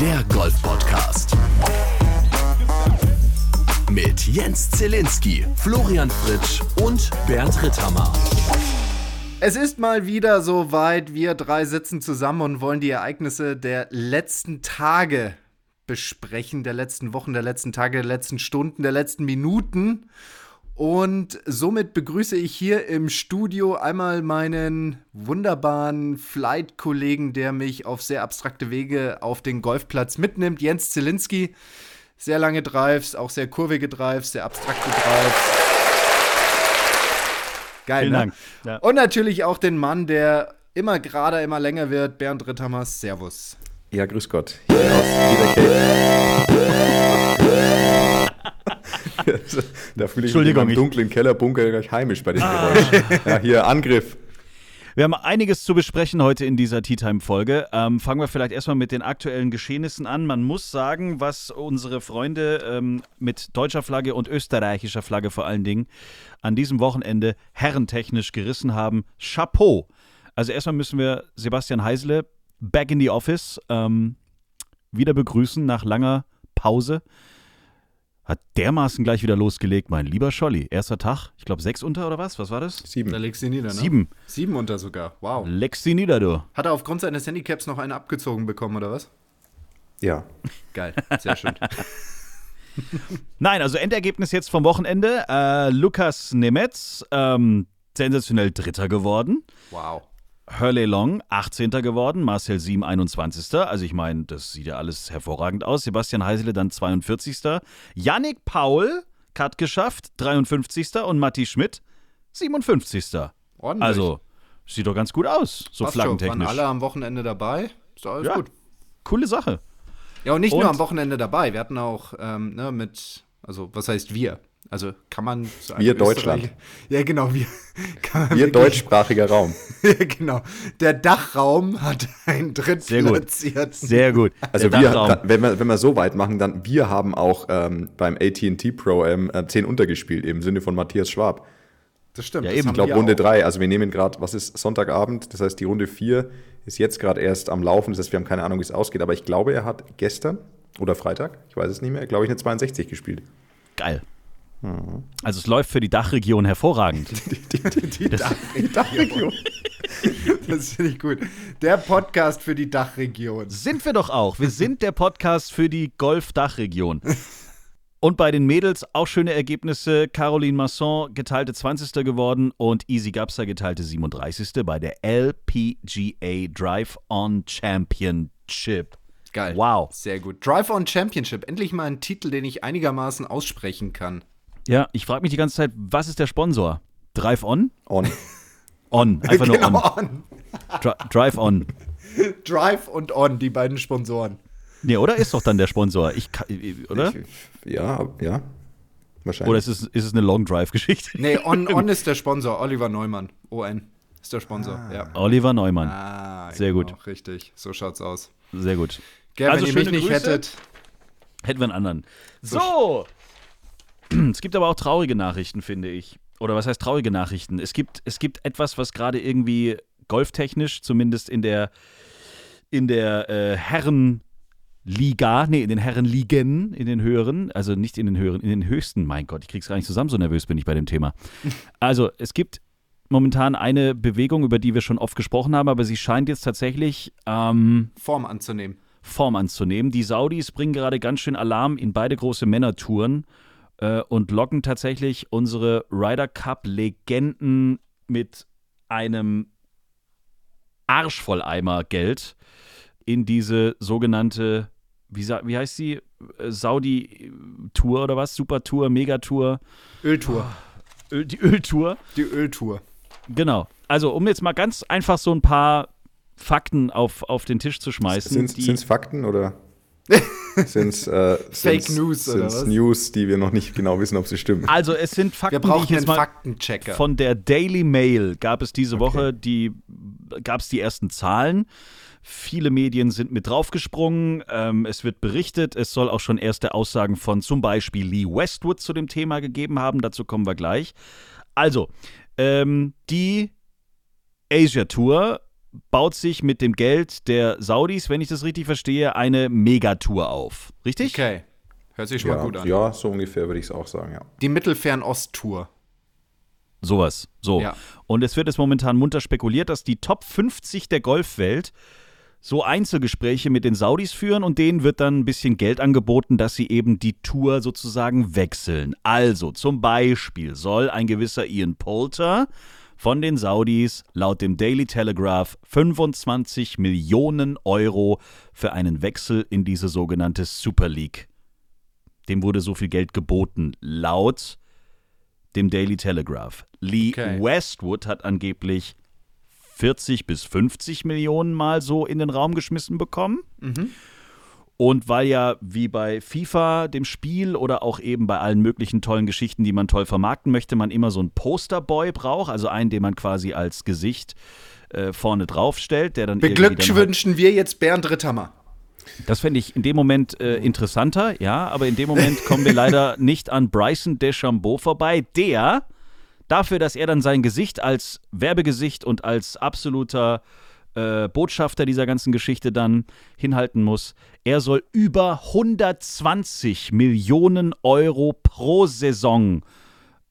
der Golf-Podcast. Mit Jens Zielinski, Florian Fritsch und Bernd Ritthammer. Es ist mal wieder soweit. Wir drei sitzen zusammen und wollen die Ereignisse der letzten Tage besprechen, der letzten Wochen, der letzten Tage, der letzten Stunden, der letzten Minuten. Und somit begrüße ich hier im Studio einmal meinen wunderbaren Flight-Kollegen, der mich auf sehr abstrakte Wege auf den Golfplatz mitnimmt, Jens Zielinski. Sehr lange Drives, auch sehr kurvige Drives, sehr abstrakte Drives. Geil, Vielen ne? Dank. Ja. Und natürlich auch den Mann, der immer gerader, immer länger wird, Bernd Ritthammers. Servus. Ja, grüß Gott. Hier aus Peter da fühle ich mich ich- dunklen Kellerbunker gleich heimisch bei dem Geräusch. Ja, hier Angriff. Wir haben einiges zu besprechen heute in dieser Tea Time-Folge. Ähm, fangen wir vielleicht erstmal mit den aktuellen Geschehnissen an. Man muss sagen, was unsere Freunde ähm, mit deutscher Flagge und österreichischer Flagge vor allen Dingen an diesem Wochenende herrentechnisch gerissen haben. Chapeau! Also erstmal müssen wir Sebastian Heisele back in the office ähm, wieder begrüßen nach langer Pause. Hat dermaßen gleich wieder losgelegt, mein lieber Scholli. Erster Tag, ich glaube sechs unter oder was? Was war das? Da Sieben. legst du ihn nieder, ne? Sieben. Sieben unter sogar. Wow. Leckst sie nieder, du. Hat er aufgrund seines Handicaps noch eine abgezogen bekommen, oder was? Ja. Geil, sehr schön. Nein, also Endergebnis jetzt vom Wochenende. Äh, Lukas Nemetz, ähm, sensationell Dritter geworden. wow. Hurley Long, 18. geworden. Marcel Siem, 21. Also ich meine, das sieht ja alles hervorragend aus. Sebastian Heisele dann 42. Yannick Paul, Cut geschafft, 53. Und Matti Schmidt, 57. Ordentlich. Also, sieht doch ganz gut aus, so Passt schon. Waren flaggentechnisch. alle am Wochenende dabei. Ist doch alles Ja. gut. Coole Sache. Ja, und nicht Und- nur am Wochenende dabei. Wir hatten auch ähm, ne, mit, also was heißt wir? Also kann man so Wir Deutschland. Ja, genau, wir. Kann man Wir wirklich- deutschsprachiger Raum. Ja, genau. Der Dachraum hat einen Sehr gut. drittplatzierten. Sehr gut. Also Der wir, Dachraum. wenn, wir, wenn wir so weit machen, dann wir haben auch ähm, beim AT&T Pro ähm, äh, 10 untergespielt, im Sinne von Matthias Schwab. Das stimmt. Ja, das eben. Ich glaube wir Runde auch. 3, also wir nehmen gerade, was ist Sonntagabend, das heißt die Runde 4 ist jetzt gerade erst am Laufen, das heißt wir haben keine Ahnung, wie es ausgeht, aber ich glaube, er hat gestern oder Freitag, ich weiß es nicht mehr, glaube ich eine 62 gespielt. Geil. Also es läuft für die Dachregion hervorragend. Die Dachregion. das finde ich gut. Der Podcast für die Dachregion. Sind wir doch auch. Wir sind der Podcast für die Golf-Dachregion. Und bei den Mädels auch schöne Ergebnisse. Caroline Masson geteilte 20. geworden und Easy Gapser geteilte 37. bei der LPGA Drive-On Championship. Geil. Wow. Sehr gut. Drive On Championship. Endlich mal ein Titel, den ich einigermaßen aussprechen kann. Ja, ich frage mich die ganze Zeit, was ist der Sponsor? Drive-On? On. On. Einfach nur on. Genau, on. Dri Drive-On. Drive und On, die beiden Sponsoren. Nee, oder ist doch dann der Sponsor? Ich, kann- oder? Ja, ja. Wahrscheinlich. Oder ist es, ist es eine Long-Drive-Geschichte? Nee, On, on ist der Sponsor. Oliver Neumann. ON ist der Sponsor. Ja. Oliver Neumann. Ah, Sehr gut. Richtig. So schaut's aus. Sehr gut. Gell, Also wenn ihr mich nicht Grüße. hättet. Hätten wir einen anderen. So. Es gibt aber auch traurige Nachrichten, finde ich. Oder was heißt traurige Nachrichten? Es gibt, es gibt etwas, was gerade irgendwie golftechnisch, zumindest in der, in der äh, Herrenliga, nee, in den Herrenligen, in den höheren, also nicht in den höheren, in den höchsten, mein Gott, ich krieg's gar nicht zusammen, so nervös bin ich bei dem Thema. Also, es gibt momentan eine Bewegung, über die wir schon oft gesprochen haben, aber sie scheint jetzt tatsächlich ähm, Form anzunehmen. Form anzunehmen. Die Saudis bringen gerade ganz schön Alarm in beide große Männertouren äh, und locken tatsächlich unsere Ryder Cup-Legenden mit einem Arsch voll Eimer Geld in diese sogenannte, wie, sa- wie heißt sie? Äh, Saudi-Tour oder was? Super-Tour, Megatour, Öltour. Öl, die Öltour. Die Öltour. Genau. Also, um jetzt mal ganz einfach so ein paar Fakten auf, auf den Tisch zu schmeißen. Sind es Fakten oder sind es äh, Fake sind's- News oder was? News, die wir noch nicht genau wissen, ob sie stimmen? Also es sind Fakten, Wir die ich brauchen jetzt einen mal Faktenchecker. von der Daily Mail gab es diese Woche die gab es die ersten Zahlen. Viele Medien sind mit draufgesprungen. Ähm, es wird berichtet, es soll auch schon erste Aussagen von zum Beispiel Lee Westwood zu dem Thema gegeben haben. Dazu kommen wir gleich. Also, ähm, die Asia Tour baut sich mit dem Geld der Saudis, wenn ich das richtig verstehe, eine Megatour auf. Richtig? Okay. Hört sich schon Ja, mal gut an. ja, so ungefähr würde ich es auch sagen, ja. Die Mittelfernost-Tour. Sowas. So. Ja. Und es wird jetzt momentan munter spekuliert, dass die Top 50 der Golfwelt so Einzelgespräche mit den Saudis führen und denen wird dann ein bisschen Geld angeboten, dass sie eben die Tour sozusagen wechseln. Also zum Beispiel soll ein gewisser Ian Poulter von den Saudis laut dem Daily Telegraph 25 Millionen Euro für einen Wechsel in diese sogenannte Super League. Dem wurde so viel Geld geboten, laut dem Daily Telegraph. Lee Okay. Westwood hat angeblich 40 bis 50 Millionen Mal so in den Raum geschmissen bekommen. Und weil ja wie bei FIFA, dem Spiel oder auch eben bei allen möglichen tollen Geschichten, die man toll vermarkten möchte, man immer so einen Posterboy braucht, also einen, den man quasi als Gesicht äh, vorne drauf stellt, der dann dann halt- Beglückwünschen wir jetzt Bernd Ritthammer. das fände ich in dem Moment äh, interessanter, ja, aber in dem Moment kommen wir leider nicht an Bryson DeChambeau vorbei, der dafür, dass er dann sein Gesicht als Werbegesicht und als absoluter äh, Botschafter dieser ganzen Geschichte dann hinhalten muss, er soll über 120 Millionen Euro pro Saison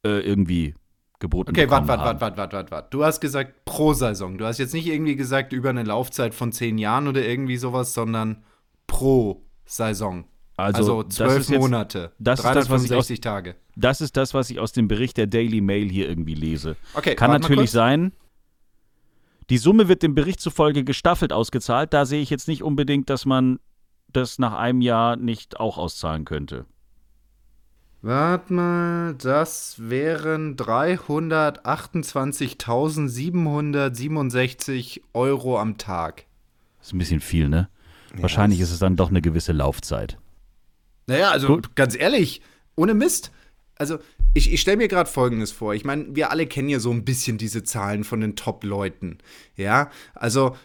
äh, irgendwie geboten Okay, warte, warte, haben. warte, warte, warte, warte. Du hast gesagt pro Saison. Du hast jetzt nicht irgendwie gesagt über eine Laufzeit von zehn Jahren oder irgendwie sowas, sondern pro Saison. Also, Also zwölf jetzt- Monate. das ist das, was ich aus- 365 Tage. Das ist das, was ich aus dem Bericht der Daily Mail hier irgendwie lese. Okay, Kann warte natürlich sein. Die Summe wird dem Bericht zufolge gestaffelt ausgezahlt. Da sehe ich jetzt nicht unbedingt, dass man das nach einem Jahr nicht auch auszahlen könnte. Warte mal, das wären 328.767 Euro am Tag. Das ist ein bisschen viel, ne? Wahrscheinlich ist es dann doch eine gewisse Laufzeit. Naja, also Gut. ganz ehrlich, ohne Mist. Also, ich, ich stelle mir gerade Folgendes vor. Ich meine, wir alle kennen ja so ein bisschen diese Zahlen von den Top-Leuten. Ja, also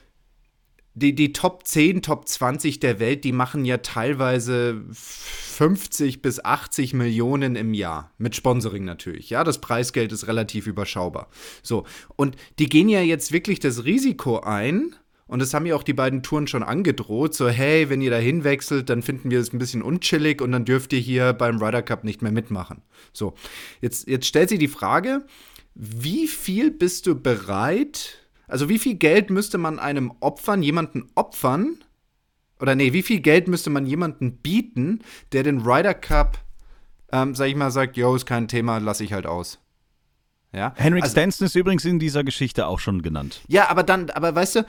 die, die Top 10, Top 20 der Welt, die machen ja teilweise 50 bis 80 Millionen im Jahr. Mit Sponsoring natürlich. Ja, das Preisgeld ist relativ überschaubar. So, und die gehen ja jetzt wirklich das Risiko ein. Und das haben ja auch die beiden Touren schon angedroht. So, hey, wenn ihr da hinwechselt, dann finden wir es ein bisschen unchillig und dann dürft ihr hier beim Ryder Cup nicht mehr mitmachen. So, jetzt, jetzt stellt sich die Frage, wie viel bist du bereit, also wie viel Geld müsste man einem opfern, jemanden opfern, oder nee, wie viel Geld müsste man jemanden bieten, der den Ryder Cup, ähm, sag ich mal, sagt, yo, ist kein Thema, lass ich halt aus. Ja, Henrik also, Stenson ist übrigens in dieser Geschichte auch schon genannt. ja, aber dann, aber weißt du,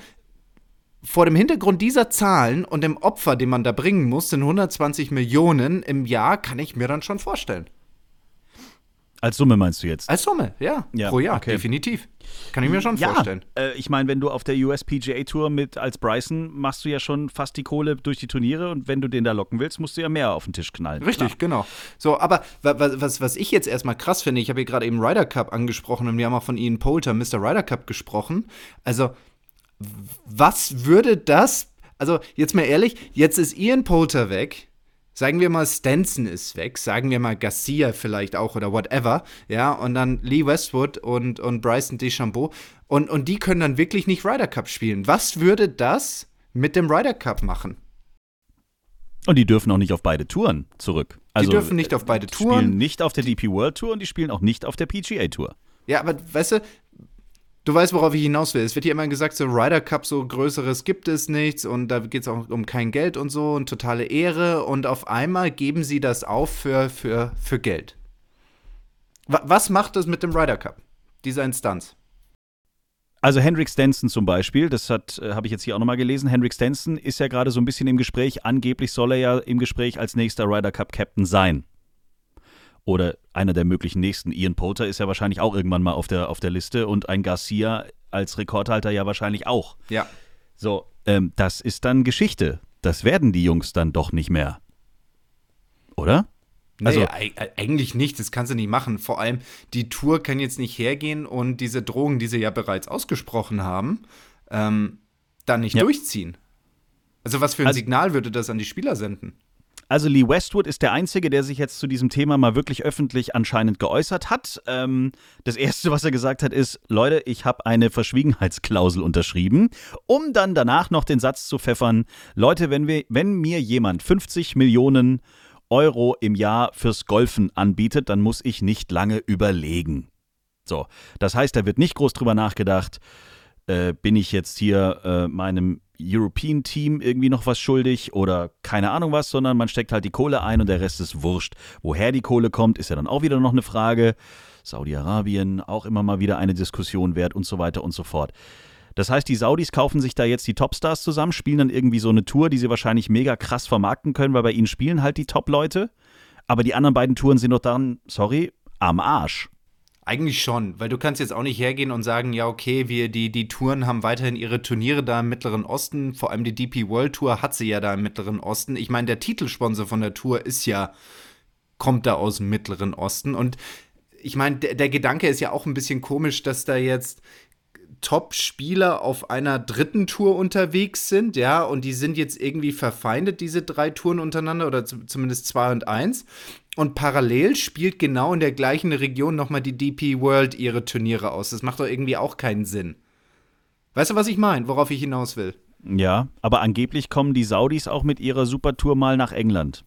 vor dem Hintergrund dieser Zahlen und dem Opfer, den man da bringen muss, sind 120 Millionen im Jahr, kann ich mir dann schon vorstellen. Als Summe meinst du jetzt? Als Summe, ja, Ja, pro Jahr, okay. definitiv. Kann ich mir schon ja, vorstellen. äh, ich meine, wenn du auf der USPGA Tour mit als Bryson machst du ja schon fast die Kohle durch die Turniere und wenn du den da locken willst, musst du ja mehr auf den Tisch knallen. Richtig, genau. So, aber wa- wa- was, was ich jetzt erstmal krass finde, ich habe hier gerade eben Ryder Cup angesprochen und wir haben auch von Ian Poulter, Mr. Ryder Cup gesprochen. Also, was würde das, also jetzt mal ehrlich, jetzt ist Ian Poulter weg. Sagen wir mal, Stenson ist weg, sagen wir mal Garcia vielleicht auch oder whatever, ja, und dann Lee Westwood und, und Bryson DeChambeau und, und die können dann wirklich nicht Ryder Cup spielen. Was würde das mit dem Ryder Cup machen? Und die dürfen auch nicht auf beide Touren zurück. Also, die dürfen nicht auf beide die Touren. spielen nicht auf der DP World Tour und die spielen auch nicht auf der PGA Tour. Ja, aber weißt du, du weißt, worauf ich hinaus will. Es wird ja immer gesagt, so Ryder Cup, so Größeres gibt es nichts und da geht es auch um kein Geld und so und totale Ehre und auf einmal geben sie das auf für, für, für Geld. Wa- Was macht das mit dem Ryder Cup, dieser Instanz? Also Henrik Stenson zum Beispiel, das äh, habe ich jetzt hier auch nochmal gelesen. Henrik Stenson ist ja gerade so ein bisschen im Gespräch. Angeblich soll er ja im Gespräch als nächster Ryder Cup Captain sein. Oder einer der möglichen nächsten. Ian Poulter ist ja wahrscheinlich auch irgendwann mal auf der, auf der Liste und ein Garcia als Rekordhalter ja wahrscheinlich auch. Ja. So, ähm, das ist dann Geschichte. Das werden die Jungs dann doch nicht mehr. Oder? Nee, Also- ei- ei- eigentlich nicht, das kannst du nicht machen. Vor allem, die Tour kann jetzt nicht hergehen und diese Drohungen, die sie ja bereits ausgesprochen haben, ähm, dann nicht Ja. durchziehen. Also was für ein Also- Signal würde das an die Spieler senden? Also Lee Westwood ist der Einzige, der sich jetzt zu diesem Thema mal wirklich öffentlich anscheinend geäußert hat. Ähm, das Erste, was er gesagt hat, ist, Leute, ich habe eine Verschwiegenheitsklausel unterschrieben, um dann danach noch den Satz zu pfeffern, Leute, wenn, wir, wenn mir jemand 50 Millionen Euro im Jahr fürs Golfen anbietet, dann muss ich nicht lange überlegen. So, das heißt, da wird nicht groß drüber nachgedacht, äh, bin ich jetzt hier äh, meinem European Team irgendwie noch was schuldig oder keine Ahnung was, sondern man steckt halt die Kohle ein und der Rest ist wurscht. Woher die Kohle kommt, ist ja dann auch wieder noch eine Frage. Saudi-Arabien, auch immer mal wieder eine Diskussion wert und so weiter und so fort. Das heißt, die Saudis kaufen sich da jetzt die Topstars zusammen, spielen dann irgendwie so eine Tour, die sie wahrscheinlich mega krass vermarkten können, weil bei ihnen spielen halt die Top-Leute. Aber die anderen beiden Touren sind doch dann, sorry, am Arsch. Eigentlich schon, weil du kannst jetzt auch nicht hergehen und sagen, ja, okay, wir, die, die Touren haben weiterhin ihre Turniere da im Mittleren Osten, vor allem die DP World Tour hat sie ja da im Mittleren Osten. Ich meine, der Titelsponsor von der Tour ist ja, kommt da aus dem Mittleren Osten und ich meine, der, der Gedanke ist ja auch ein bisschen komisch, dass da jetzt Top-Spieler auf einer dritten Tour unterwegs sind, ja, und die sind jetzt irgendwie verfeindet, diese drei Touren untereinander, oder zumindest zwei und eins. Und parallel spielt genau in der gleichen Region nochmal die DP World ihre Turniere aus. Das macht doch irgendwie auch keinen Sinn. Weißt du, was ich meine, worauf ich hinaus will? Ja, aber angeblich kommen die Saudis auch mit ihrer Supertour mal nach England.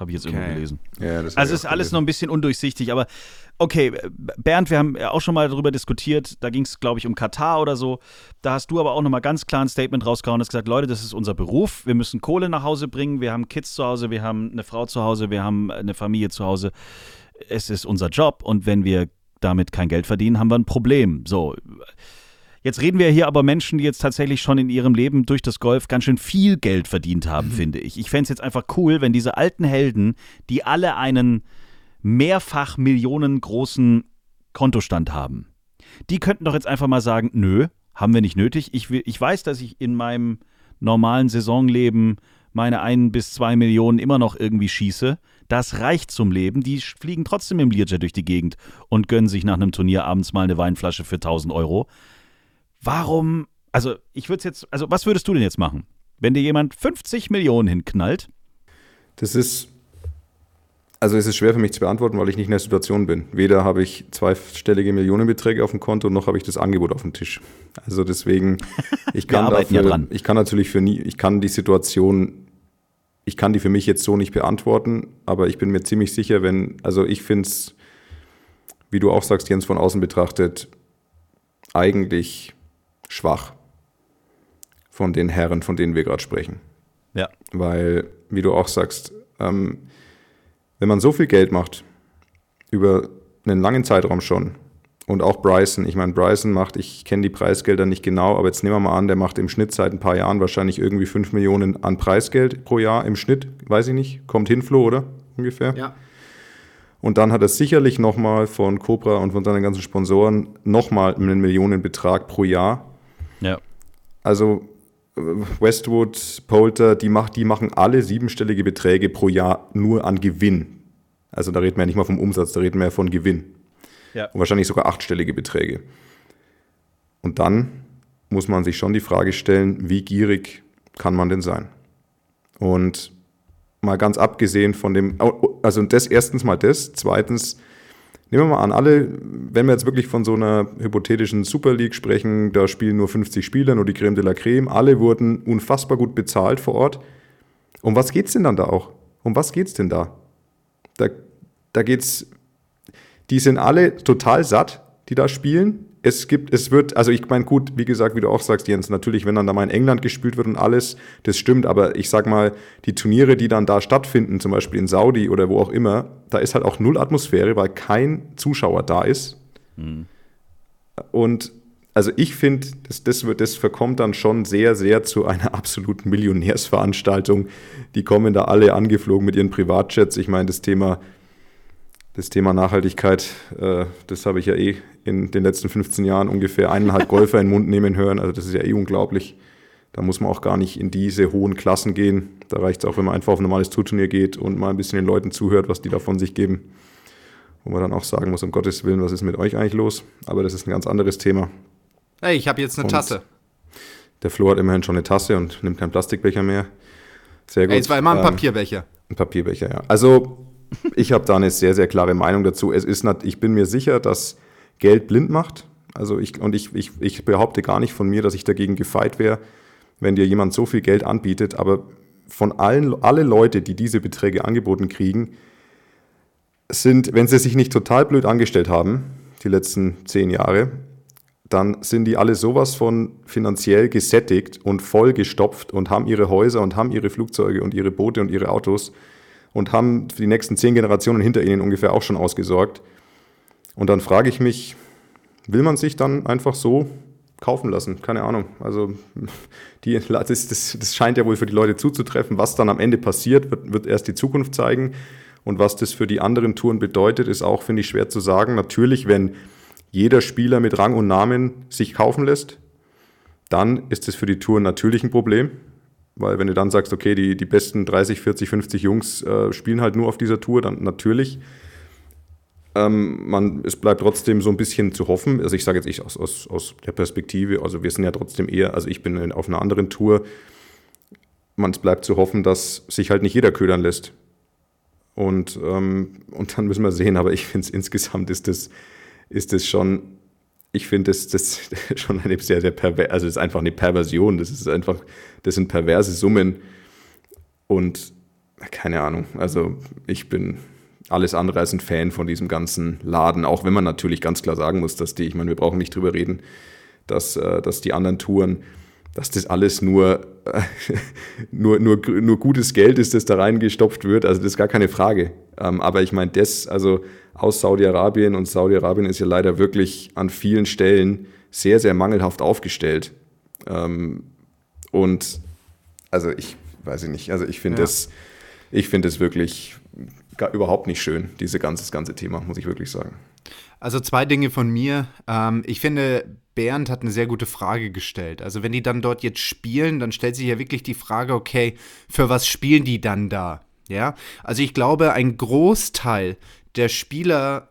Habe ich jetzt okay. irgendwo gelesen. Ja, das also ist alles gelesen. noch ein bisschen undurchsichtig, aber okay, Bernd, wir haben ja auch schon mal darüber diskutiert, da ging es, glaube ich, um Katar oder so. Da hast du aber auch nochmal ganz klar ein Statement rausgehauen und hast gesagt, Leute, das ist unser Beruf, wir müssen Kohle nach Hause bringen, wir haben Kids zu Hause, wir haben eine Frau zu Hause, wir haben eine Familie zu Hause. Es ist unser Job und wenn wir damit kein Geld verdienen, haben wir ein Problem. So. Jetzt reden wir hier aber Menschen, die jetzt tatsächlich schon in ihrem Leben durch das Golf ganz schön viel Geld verdient haben, mhm. finde ich. Ich fände es jetzt einfach cool, wenn diese alten Helden, die alle einen mehrfach Millionen großen Kontostand haben, die könnten doch jetzt einfach mal sagen, nö, haben wir nicht nötig. Ich, will, ich weiß, dass ich in meinem normalen Saisonleben meine ein bis zwei Millionen immer noch irgendwie schieße. Das reicht zum Leben. Die fliegen trotzdem im Learjet durch die Gegend und gönnen sich nach einem Turnier abends mal eine Weinflasche für 1000 Euro. Warum? Also, ich würde es jetzt. Also, was würdest du denn jetzt machen, wenn dir jemand 50 Millionen hinknallt? Das ist. Also es ist schwer für mich zu beantworten, weil ich nicht in der Situation bin. Weder habe ich zweistellige Millionenbeträge auf dem Konto, noch habe ich das Angebot auf dem Tisch. Also deswegen, ich kann dafür, ja ich kann natürlich für nie, ich kann die Situation, ich kann die für mich jetzt so nicht beantworten, aber ich bin mir ziemlich sicher, wenn, also ich finde es, wie du auch sagst, Jens, von außen betrachtet, eigentlich schwach von den Herren, von denen wir gerade sprechen. Ja. Weil, wie du auch sagst, ähm, wenn man so viel Geld macht, über einen langen Zeitraum schon, und auch Bryson, ich meine, Bryson macht, ich kenne die Preisgelder nicht genau, aber jetzt nehmen wir mal an, der macht im Schnitt seit ein paar Jahren wahrscheinlich irgendwie 5 Millionen an Preisgeld pro Jahr im Schnitt, weiß ich nicht, kommt hin, Flo, oder? Ungefähr. Ja. Und dann hat er sicherlich nochmal von Cobra und von seinen ganzen Sponsoren nochmal einen Millionenbetrag pro Jahr ja. Also Westwood, Polter, die, macht, die machen alle siebenstellige Beträge pro Jahr nur an Gewinn. Also da reden wir ja nicht mal vom Umsatz, da reden wir ja von Gewinn. Ja. Und wahrscheinlich sogar achtstellige Beträge. Und dann muss man sich schon die Frage stellen, wie gierig kann man denn sein? Und mal ganz abgesehen von dem, also das erstens mal das, zweitens, Nehmen wir mal an, alle, wenn wir jetzt wirklich von so einer hypothetischen Super League sprechen, da spielen nur 50 Spieler, nur die Creme de la Creme, alle wurden unfassbar gut bezahlt vor Ort. Um was geht es denn dann da auch? Um was geht es denn da? Da, da geht's, die sind alle total satt, die da spielen es gibt, es wird, also ich meine, gut, wie gesagt, wie du auch sagst, Jens, natürlich, wenn dann da mal in England gespielt wird und alles, das stimmt, aber ich sag mal, die Turniere, die dann da stattfinden, zum Beispiel in Saudi oder wo auch immer, da ist halt auch null Atmosphäre, weil kein Zuschauer da ist. Mhm. Und also ich finde, das, das, das verkommt dann schon sehr, sehr zu einer absoluten Millionärsveranstaltung. Die kommen da alle angeflogen mit ihren Privatjets. Ich meine, das Thema das Thema Nachhaltigkeit, äh, das habe ich ja eh in den letzten 15 Jahren ungefähr eineinhalb Golfer in den Mund nehmen hören. Also das ist ja eh unglaublich. Da muss man auch gar nicht in diese hohen Klassen gehen. Da reicht es auch, wenn man einfach auf ein normales Tourturnier geht und mal ein bisschen den Leuten zuhört, was die da von sich geben. Wo man dann auch sagen muss, um Gottes Willen, was ist mit euch eigentlich los? Aber das ist ein ganz anderes Thema. Hey, ich habe jetzt eine und Tasse. Der Flo hat immerhin schon eine Tasse und nimmt keinen Plastikbecher mehr. Sehr gut. Ey, es war immer ein Ähm, Papierbecher. Ein Papierbecher, ja. Also, ich habe da eine sehr, sehr klare Meinung dazu. Es ist, ich bin mir sicher, dass Geld blind macht. Also ich, und ich, ich, ich behaupte gar nicht von mir, dass ich dagegen gefeit wäre, wenn dir jemand so viel Geld anbietet. Aber von allen, alle Leute, die diese Beträge angeboten kriegen, sind, wenn sie sich nicht total blöd angestellt haben, die letzten zehn Jahre, dann sind die alle sowas von finanziell gesättigt und vollgestopft und haben ihre Häuser und haben ihre Flugzeuge und ihre Boote und ihre Autos und haben für die nächsten zehn Generationen hinter ihnen ungefähr auch schon ausgesorgt. Und dann frage ich mich, will man sich dann einfach so kaufen lassen? Keine Ahnung. Also die, das, das, das scheint ja wohl für die Leute zuzutreffen. Was dann am Ende passiert, wird, wird erst die Zukunft zeigen. Und was das für die anderen Touren bedeutet, ist auch, finde ich, schwer zu sagen. Natürlich, wenn jeder Spieler mit Rang und Namen sich kaufen lässt, dann ist das für die Tour natürlich ein Problem. Weil wenn du dann sagst, okay, die, die besten 30, 40, 50 Jungs äh, spielen halt nur auf dieser Tour, dann natürlich. Ähm, man, es bleibt trotzdem so ein bisschen zu hoffen. Also ich sage jetzt ich aus, aus, aus der Perspektive, also wir sind ja trotzdem eher, also ich bin in- auf einer anderen Tour. Man, es bleibt zu hoffen, dass sich halt nicht jeder ködern lässt. Und, ähm, und dann müssen wir sehen, aber ich finde es insgesamt ist das, ist das schon, ich finde das, das schon eine sehr, sehr pervers, also das ist einfach eine Perversion, das ist einfach, das sind perverse Summen und keine Ahnung, also ich bin alles andere als ein Fan von diesem ganzen Laden, auch wenn man natürlich ganz klar sagen muss, dass die, ich meine, wir brauchen nicht drüber reden, dass, äh, dass die anderen Touren, dass das alles nur, äh, nur, nur, nur gutes Geld ist, das da reingestopft wird. Also das ist gar keine Frage. Ähm, aber ich meine, das, also aus Saudi-Arabien und Saudi-Arabien ist ja leider wirklich an vielen Stellen sehr, sehr mangelhaft aufgestellt. Ähm, und also ich weiß ich nicht, also ich finde Ja. das, ich finde es wirklich gar, überhaupt nicht schön, diese ganze, ganze Thema, muss ich wirklich sagen. Also zwei Dinge von mir. Ähm, ich finde, Bernd hat eine sehr gute Frage gestellt. Also wenn die dann dort jetzt spielen, dann stellt sich ja wirklich die Frage, okay, für was spielen die dann da? Ja, also ich glaube, ein Großteil der Spieler,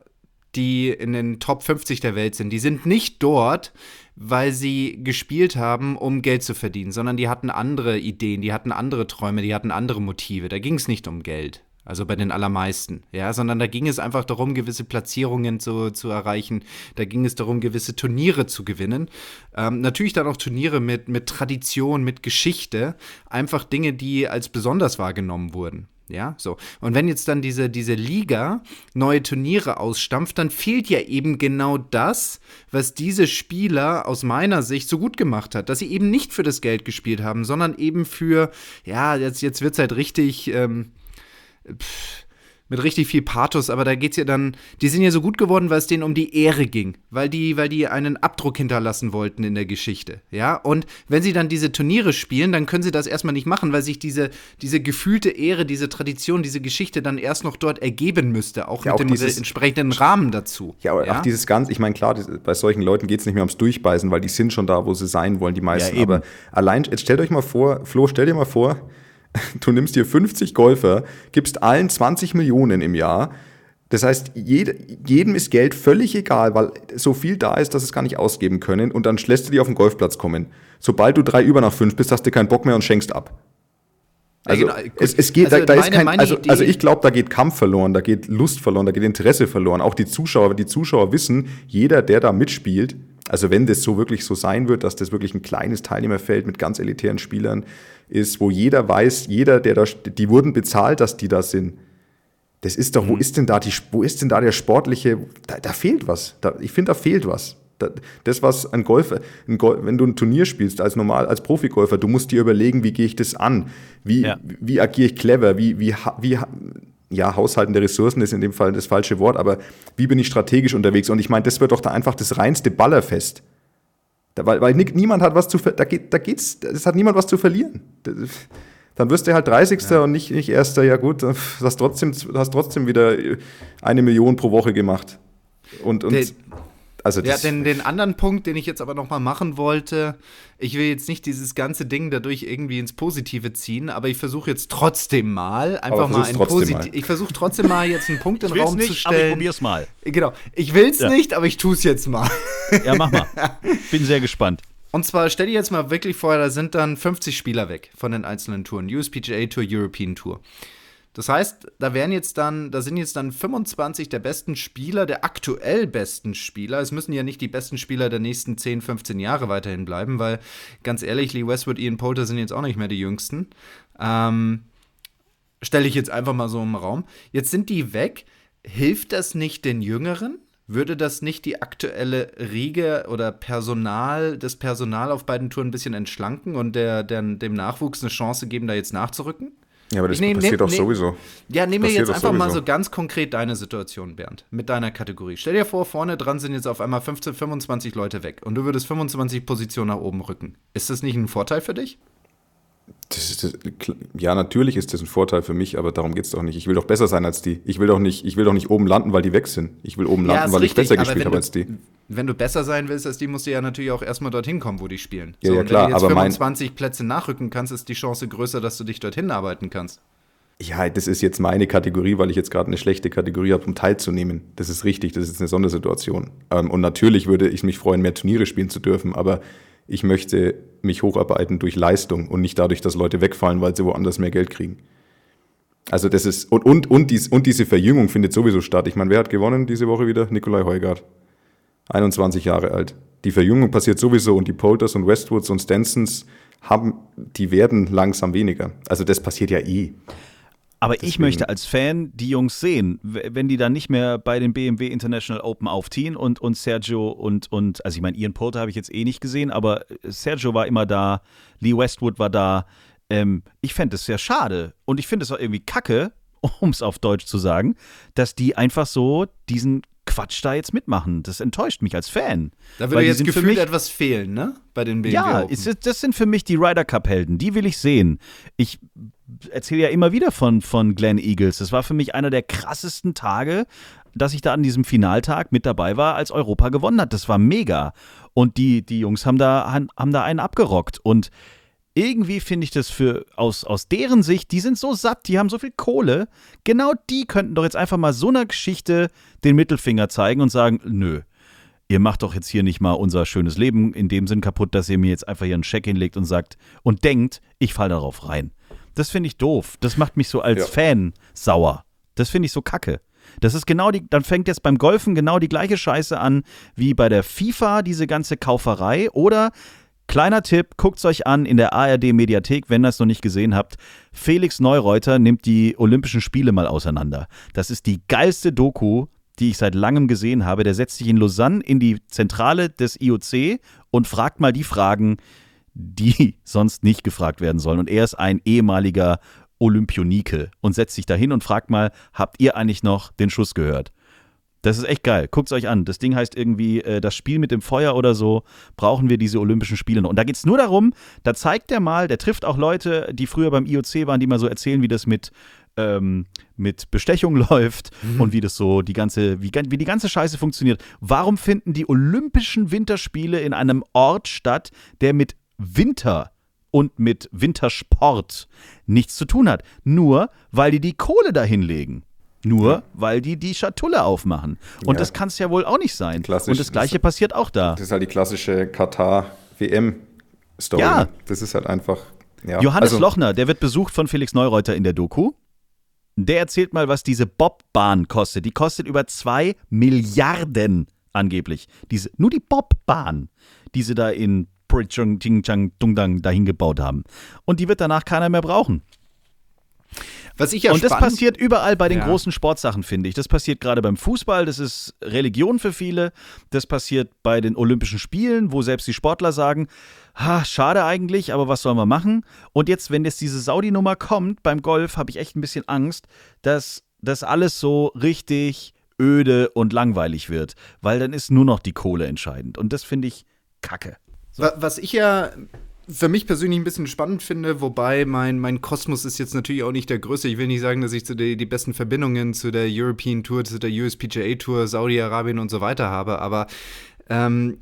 die in den Top 50 der Welt sind, die sind nicht dort, weil sie gespielt haben, um Geld zu verdienen, sondern die hatten andere Ideen, die hatten andere Träume, die hatten andere Motive. Da ging es nicht um Geld. Also bei den allermeisten, ja, sondern da ging es einfach darum, gewisse Platzierungen zu, zu erreichen. Da ging es darum, gewisse Turniere zu gewinnen. Ähm, natürlich dann auch Turniere mit, mit Tradition, mit Geschichte. Einfach Dinge, die als besonders wahrgenommen wurden. Ja, so. Und wenn jetzt dann diese, diese Liga neue Turniere ausstampft, dann fehlt ja eben genau das, was diese Spieler aus meiner Sicht so gut gemacht hat. Dass sie eben nicht für das Geld gespielt haben, sondern eben für, ja, jetzt, jetzt wird es halt richtig. Ähm, pff, mit richtig viel Pathos, aber da geht's ja dann, die sind ja so gut geworden, weil es denen um die Ehre ging, weil die, weil die einen Abdruck hinterlassen wollten in der Geschichte, ja, und wenn sie dann diese Turniere spielen, dann können sie das erstmal nicht machen, weil sich diese, diese gefühlte Ehre, diese Tradition, diese Geschichte dann erst noch dort ergeben müsste, auch Ja, mit auch dem dieses- entsprechenden Rahmen dazu. Ja, aber auch dieses ganze, ich meine, klar, bei solchen Leuten geht es nicht mehr ums Durchbeißen, weil die sind schon da, wo sie sein wollen, die meisten. Ja, aber allein, jetzt stellt euch mal vor, Flo, stell dir mal vor, du nimmst dir 50 Golfer, gibst allen 20 Millionen im Jahr. Das heißt, jede, jedem ist Geld völlig egal, weil so viel da ist, dass es gar nicht ausgeben können. Und dann lässt du die auf den Golfplatz kommen. Sobald du drei über nach fünf bist, hast du keinen Bock mehr und schenkst ab. Also, Ja, genau. es, es geht, Also da, da ist meine- kein, meine also, also ich glaube, da geht Kampf verloren, da geht Lust verloren, da geht Interesse verloren. Auch die Zuschauer, die Zuschauer wissen, jeder, der da mitspielt, also wenn das so wirklich so sein wird, dass das wirklich ein kleines Teilnehmerfeld mit ganz elitären Spielern ist, wo jeder weiß, jeder, der da, die wurden bezahlt, dass die da sind. Das ist doch, wo ist denn da die, wo ist denn da der sportliche, da, da fehlt was. Da, ich finde, da fehlt was. Da, das, was ein Golfer, ein Gol wenn du ein Turnier spielst als normal, als Profigolfer, du musst dir überlegen, wie gehe ich das an? Wie, Ja. wie agiere ich clever? Wie, wie, wie, ja, Haushalten der Ressourcen ist in dem Fall das falsche Wort, aber wie bin ich strategisch unterwegs? Und ich meine, das wird doch da einfach das reinste Ballerfest. Da, weil weil niemand hat was zu da geht, da geht's, das hat niemand was zu verlieren. Dann wirst du halt 30. und nicht, nicht Erster. Ja gut, du hast trotzdem, hast trotzdem wieder eine Million pro Woche gemacht. Und, und Der- also Ja, das, den, den anderen Punkt, den ich jetzt aber noch mal machen wollte, ich will jetzt nicht dieses ganze Ding dadurch irgendwie ins Positive ziehen, aber ich versuche jetzt trotzdem mal einfach mal versuch's ein trotzdem Positiv. Ich versuche trotzdem mal jetzt einen Punkt in den Raum zu nicht, aber ich stellen. probier's mal. Genau. Ich will's Ja. nicht, aber ich tue es jetzt mal. Ja, mach mal. Bin sehr gespannt. Und zwar stell dir jetzt mal wirklich vor, da sind dann 50 Spieler weg von den einzelnen Touren. USPGA Tour, European Tour. Das heißt, da wären jetzt dann, da sind jetzt dann 25 der besten Spieler, der aktuell besten Spieler. Es müssen ja nicht die besten Spieler der nächsten 10, 15 Jahre weiterhin bleiben, weil ganz ehrlich, Lee Westwood, Ian Poulter sind jetzt auch nicht mehr die jüngsten. Ähm, Stelle ich jetzt einfach mal so im Raum. Jetzt sind die weg. Hilft das nicht den Jüngeren? Würde das nicht die aktuelle Riege oder Personal, das Personal auf beiden Touren ein bisschen entschlanken und der, der, dem Nachwuchs eine Chance geben, da jetzt nachzurücken? Ja, aber das nehm, passiert nehm, doch sowieso. Ja, nehmen wir jetzt einfach mal so ganz konkret deine Situation, Bernd, mit deiner Kategorie. Stell dir vor, vorne dran sind jetzt auf einmal 15, 25 Leute weg und du würdest 25 Positionen nach oben rücken. Ist das nicht ein Vorteil für dich? Das das, ja, natürlich ist das ein Vorteil für mich, aber darum geht es doch nicht. Ich will doch besser sein als die. Ich will doch nicht, ich will doch nicht oben landen, weil die weg sind. Ich will oben landen, ja, weil richtig, ich besser gespielt habe als die. Wenn du besser sein willst als die, musst du ja natürlich auch erstmal dorthin kommen, wo die spielen. Ja, so, ja klar, wenn du jetzt aber 25 Plätze nachrücken kannst, ist die Chance größer, dass du dich dorthin arbeiten kannst. Ja, das ist jetzt meine Kategorie, weil ich jetzt gerade eine schlechte Kategorie habe, um teilzunehmen. Das ist richtig, das ist eine Sondersituation. Ähm, und natürlich würde ich mich freuen, mehr Turniere spielen zu dürfen, aber ich möchte mich hocharbeiten durch Leistung und nicht dadurch, dass Leute wegfallen, weil sie woanders mehr Geld kriegen. Also das ist, und, und, und, dies, und diese Verjüngung findet sowieso statt. Ich meine, wer hat gewonnen diese Woche wieder? Nikolai Heugart. 21 Jahre alt. Die Verjüngung passiert sowieso und die Polters und Westwoods und Stensons haben, die werden langsam weniger. Also das passiert ja eh. Aber Deswegen. ich möchte als Fan die Jungs sehen, wenn die dann nicht mehr bei den BMW International Open aufziehen und, und Sergio und, und, also ich meine, Ian Porter habe ich jetzt eh nicht gesehen, aber Sergio war immer da, Lee Westwood war da. Ähm, ich fände es sehr schade und ich finde es auch irgendwie kacke, um es auf Deutsch zu sagen, dass die einfach so diesen Quatsch da jetzt mitmachen. Das enttäuscht mich als Fan. Da würde jetzt gefühlt etwas fehlen, ne? Bei den BMW Ja, ist, das sind für mich die Ryder Cup Helden. Die will ich sehen. Ich erzähle ja immer wieder von, von Glenn Eagles. Das war für mich einer der krassesten Tage, dass ich da an diesem Finaltag mit dabei war, als Europa gewonnen hat. Das war mega. Und die, die Jungs haben da, haben da einen abgerockt. Und irgendwie finde ich das für aus, aus deren Sicht, die sind so satt, die haben so viel Kohle. Genau die könnten doch jetzt einfach mal so einer Geschichte den Mittelfinger zeigen und sagen: Nö, ihr macht doch jetzt hier nicht mal unser schönes Leben in dem Sinn kaputt, dass ihr mir jetzt einfach hier einen Scheck hinlegt und sagt und denkt, ich falle darauf rein. Das finde ich doof. Das macht mich so als ja. Fan sauer. Das finde ich so kacke. Das ist genau die, dann fängt jetzt beim Golfen genau die gleiche Scheiße an wie bei der FIFA, diese ganze Kauferei. Oder, kleiner Tipp, guckt es euch an in der ARD-Mediathek, wenn ihr es noch nicht gesehen habt. Felix Neureuter nimmt die Olympischen Spiele mal auseinander. Das ist die geilste Doku, die ich seit langem gesehen habe. Der setzt sich in Lausanne in die Zentrale des IOC und fragt mal die Fragen, die sonst nicht gefragt werden sollen. Und er ist ein ehemaliger Olympionike und setzt sich dahin und fragt mal, habt ihr eigentlich noch den Schuss gehört? Das ist echt geil. Guckt es euch an. Das Ding heißt irgendwie äh, das Spiel mit dem Feuer oder so. Brauchen wir diese Olympischen Spiele noch? Und da geht es nur darum, da zeigt der mal, der trifft auch Leute, die früher beim IOC waren, die mal so erzählen, wie das mit, ähm, mit Bestechung läuft mhm. und wie das so die ganze, wie, wie die ganze Scheiße funktioniert. Warum finden die Olympischen Winterspiele in einem Ort statt, der mit Winter und mit Wintersport nichts zu tun hat. Nur, weil die die Kohle dahin legen. Nur, weil die die Schatulle aufmachen. Und ja. das kann es ja wohl auch nicht sein. Klassisch, und das Gleiche das, passiert auch da. Das ist halt die klassische Katar-WM-Story. Ja. Das ist halt einfach. Ja. Johannes also, Lochner, der wird besucht von Felix Neureuter in der Doku. Der erzählt mal, was diese Bobbahn kostet. Die kostet über zwei Milliarden angeblich. Diese, nur die Bobbahn, die sie da in Prichung, Ting Chang, Dungdang dahin gebaut haben. Und die wird danach keiner mehr brauchen. Was ich ja Und das passiert überall bei den ja. großen Sportsachen, finde ich. Das passiert gerade beim Fußball, das ist Religion für viele. Das passiert bei den Olympischen Spielen, wo selbst die Sportler sagen, ha, schade eigentlich, aber was sollen wir machen? Und jetzt, wenn jetzt diese Saudi-Nummer kommt beim Golf, habe ich echt ein bisschen Angst, dass das alles so richtig öde und langweilig wird, weil dann ist nur noch die Kohle entscheidend. Und das finde ich kacke. So. Was ich ja für mich persönlich ein bisschen spannend finde, wobei mein, mein Kosmos ist jetzt natürlich auch nicht der größte. Ich will nicht sagen, dass ich zu der, die besten Verbindungen zu der European Tour, zu der USPGA Tour, Saudi-Arabien und so weiter habe, aber ähm,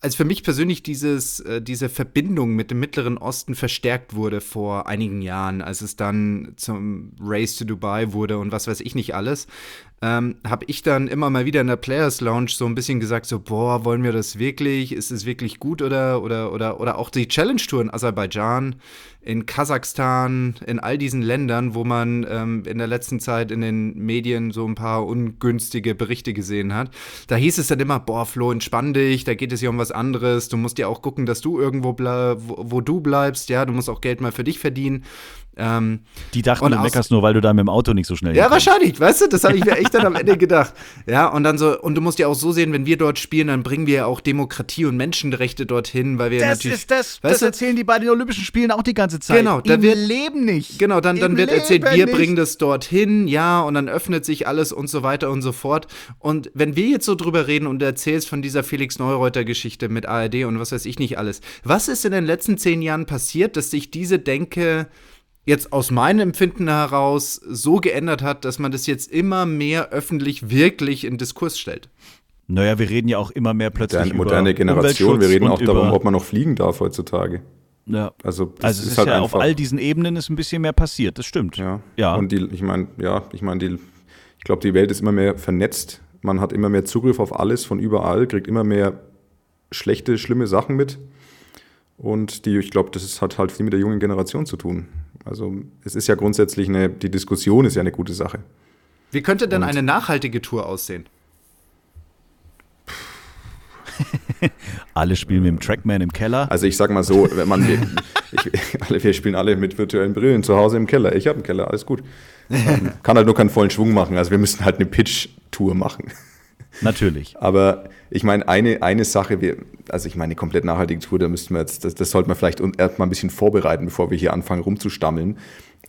als für mich persönlich dieses, äh, diese Verbindung mit dem Mittleren Osten verstärkt wurde vor einigen Jahren, als es dann zum Race to Dubai wurde und was weiß ich nicht alles, ähm, habe ich dann immer mal wieder in der Players Lounge so ein bisschen gesagt, so, boah, wollen wir das wirklich? Ist es wirklich gut oder, oder, oder, oder auch die Challenge-Tour in Aserbaidschan, in Kasachstan, in all diesen Ländern, wo man ähm, in der letzten Zeit in den Medien so ein paar ungünstige Berichte gesehen hat. Da hieß es dann immer, boah, Flo, entspann dich, da geht es ja um was anderes. Du musst ja auch gucken, dass du irgendwo wo, wo du bleibst, ja, du musst auch Geld mal für dich verdienen. Ähm, die dachten, du meckerst nur, weil du da mit dem Auto nicht so schnell Ja, hinkommst. wahrscheinlich, weißt du, das habe ich mir echt dann am Ende gedacht. Ja, und dann so, und du musst ja auch so sehen, wenn wir dort spielen, dann bringen wir ja auch Demokratie und Menschenrechte dorthin, weil wir das natürlich. Ist das, das erzählen die bei den Olympischen Spielen auch die ganze Zeit. Genau, da Im wird, Leben nicht. Genau, dann, dann Im wird erzählt, Leben wir nicht. bringen das dorthin, ja, und dann öffnet sich alles und so weiter und so fort. Und wenn wir jetzt so drüber reden und du erzählst von dieser Felix Neureuter-Geschichte mit ARD und was weiß ich nicht alles, was ist in den letzten zehn Jahren passiert, dass sich diese Denke jetzt aus meinem Empfinden heraus so geändert hat, dass man das jetzt immer mehr öffentlich wirklich in Diskurs stellt? Naja, wir reden ja auch immer mehr plötzlich moderne, über moderne Generation. Wir reden auch über, darum, ob man noch fliegen darf heutzutage. Ja. Also, das also es ist, ist halt ja einfach, auf all diesen Ebenen ist ein bisschen mehr passiert, das stimmt. Ja. ja. Und die, ich meine, ja, ich meine, die, ich glaube, die Welt ist immer mehr vernetzt. Man hat immer mehr Zugriff auf alles von überall, kriegt immer mehr schlechte, schlimme Sachen mit. Und die, ich glaube, das ist, hat halt viel mit der jungen Generation zu tun. Also es ist ja grundsätzlich eine, die Diskussion ist ja eine gute Sache. Wie könnte denn Und- eine nachhaltige Tour aussehen? Alle spielen mit dem Trackman im Keller. Also ich sag mal so, wenn man, ich, alle, wir spielen alle mit virtuellen Brillen zu Hause im Keller. Ich habe einen Keller, alles gut. Ähm, Kann halt nur keinen vollen Schwung machen. Also wir müssen halt eine Pitch-Tour machen. Natürlich. Aber ich meine, eine, eine Sache, wir, also ich meine, eine komplett nachhaltige Tour, da müssten wir jetzt, das, das sollte man vielleicht erstmal ein bisschen vorbereiten, bevor wir hier anfangen rumzustammeln.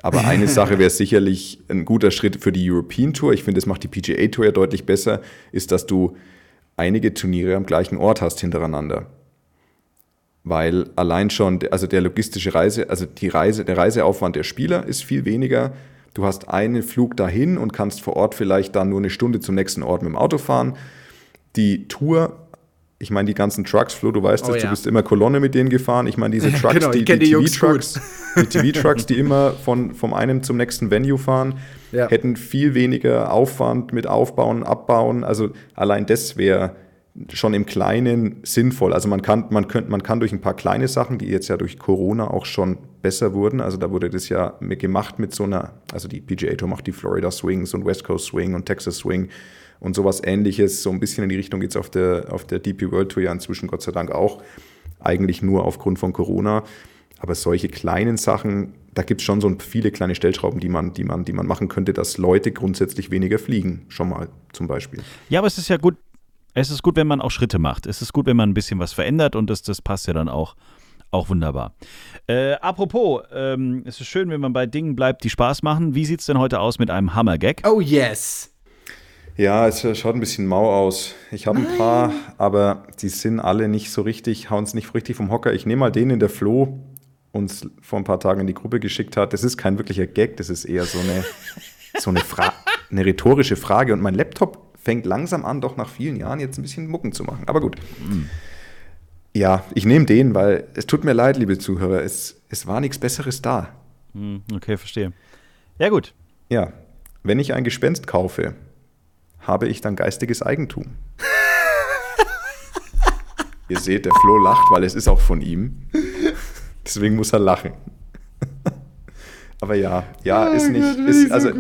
Aber eine Sache wäre sicherlich ein guter Schritt für die European Tour. Ich finde, das macht die PGA Tour ja deutlich besser, ist, dass du einige Turniere am gleichen Ort hast hintereinander. Weil allein schon, also der logistische Reise, also die Reise, der Reiseaufwand der Spieler ist viel weniger. Du hast einen Flug dahin und kannst vor Ort vielleicht dann nur eine Stunde zum nächsten Ort mit dem Auto fahren. Die Tour, ich meine, die ganzen Trucks, Flo, du weißt Oh es, ja. du bist immer Kolonne mit denen gefahren. Ich meine, diese Trucks, Genau, die, die die TV-Trucks, die TV-Trucks, die immer von, vom einem zum nächsten Venue fahren, Ja. hätten viel weniger Aufwand mit Aufbauen, Abbauen. Also allein das wäre schon im Kleinen sinnvoll. Also man kann, man, könnt, man kann durch ein paar kleine Sachen, die jetzt ja durch Corona auch schon besser wurden, also da wurde das ja gemacht mit so einer, also die PGA Tour macht die Florida Swings und West Coast Swing und Texas Swing und sowas ähnliches. So ein bisschen in die Richtung geht es auf der, auf der DP World Tour ja inzwischen Gott sei Dank auch. Eigentlich nur aufgrund von Corona. Aber solche kleinen Sachen, da gibt es schon so viele kleine Stellschrauben, die man, die, man, die man machen könnte, dass Leute grundsätzlich weniger fliegen. Schon mal zum Beispiel. Ja, aber es ist ja gut, es ist gut, wenn man auch Schritte macht. Es ist gut, wenn man ein bisschen was verändert und das, das passt ja dann auch, auch wunderbar. Äh, apropos, ähm, es ist schön, wenn man bei Dingen bleibt, die Spaß machen. Wie sieht es denn heute aus mit einem Hammer-Gag? Oh yes. Ja, es schaut ein bisschen mau aus. Ich habe ein paar, aber die sind alle nicht so richtig, hauen es nicht richtig vom Hocker. Ich nehme mal den, den der Flo uns vor ein paar Tagen in die Gruppe geschickt hat. Das ist kein wirklicher Gag, das ist eher so eine, so eine, Fra eine rhetorische Frage. Und mein Laptop fängt langsam an, doch nach vielen Jahren jetzt ein bisschen Mucken zu machen. Aber gut. Ja, ich nehme den, weil es tut mir leid, liebe Zuhörer, es, es war nichts Besseres da. Hm, okay, verstehe. Ja, gut. Ja, wenn ich ein Gespenst kaufe, habe ich dann geistiges Eigentum. Ihr seht, der Flo lacht, weil es ist auch von ihm. Deswegen muss er lachen. Aber ja, ja, ist nicht. Ist, also,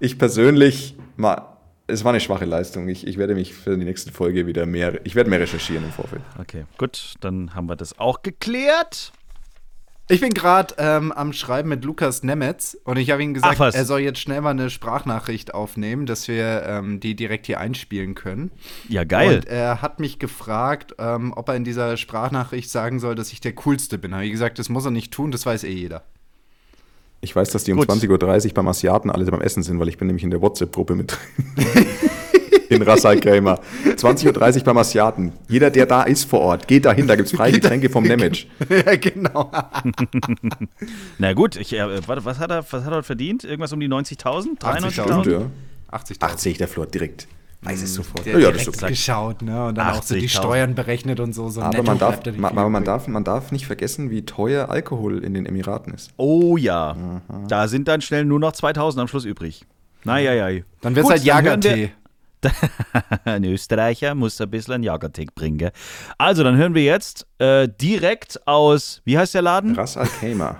ich persönlich, mal, es war eine schwache Leistung. Ich, ich werde mich für die nächste Folge wieder mehr, ich werde mehr recherchieren im Vorfeld. Okay, gut, dann haben wir das auch geklärt. Ich bin gerade ähm, am Schreiben mit Lukas Nemetz und ich habe ihm gesagt, Ach er soll jetzt schnell mal eine Sprachnachricht aufnehmen, dass wir ähm, die direkt hier einspielen können. Ja, geil. Und er hat mich gefragt, ähm, ob er in dieser Sprachnachricht sagen soll, dass ich der Coolste bin. Habe ich gesagt, das muss er nicht tun, das weiß eh jeder. Ich weiß, dass die um Gut. 20.30 Uhr beim Asiaten alle beim Essen sind, weil ich bin nämlich in der WhatsApp-Gruppe mit drin. in Rassal Krämer. 20.30 Uhr beim Asiaten. Jeder, der da ist vor Ort, geht dahin, da gibt es freie Getränke vom Nemec. ja, genau. Na gut, ich, äh, warte, was hat er, was hat er verdient? Irgendwas um die 90.000? 80.000. 93.000? Stimmt, ja. 80.000. 80, der Flor direkt. Weiß es sofort. Der Ja, ja, direkt das ist okay. geschaut, ne? Und dann auch so die 80.000. Steuern berechnet und so. so Aber man darf, bleibt nicht ma- viel aber man darf, man darf nicht vergessen, wie teuer Alkohol in den Emiraten ist. Oh ja, da sind dann schnell nur noch 2000 am Schluss übrig. Naja, ja. Dann wird es halt Jagertee. Ein Österreicher muss ein bisschen einen Jagertee bringen. gell? Also, dann hören wir jetzt äh, direkt aus, wie heißt der Laden? Ras Al Khaimah.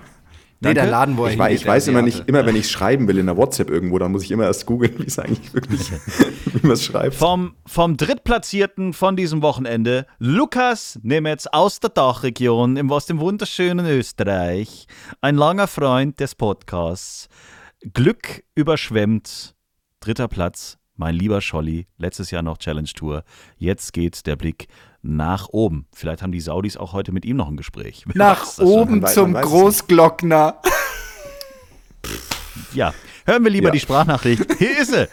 Nee, der Danke. Laden, wo er Ich, weiß, hingeht, ich weiß immer Asiate. nicht, immer wenn ich schreiben will in der WhatsApp irgendwo, dann muss ich immer erst googeln, wie es eigentlich wirklich, wie man es schreibt. Vom, vom Drittplatzierten von diesem Wochenende, Lukas Nemetz aus der Dachregion im, aus dem wunderschönen Österreich. Ein langer Freund des Podcasts. Glück überschwemmt. Dritter Platz, mein lieber Scholli. Letztes Jahr noch Challenge Tour. Jetzt geht der Blick nach oben. Vielleicht haben die Saudis auch heute mit ihm noch ein Gespräch. Wer Nach schon? oben weiß- zum Großglockner. Ja, hören wir lieber Ja. die Sprachnachricht. Hier ist sie.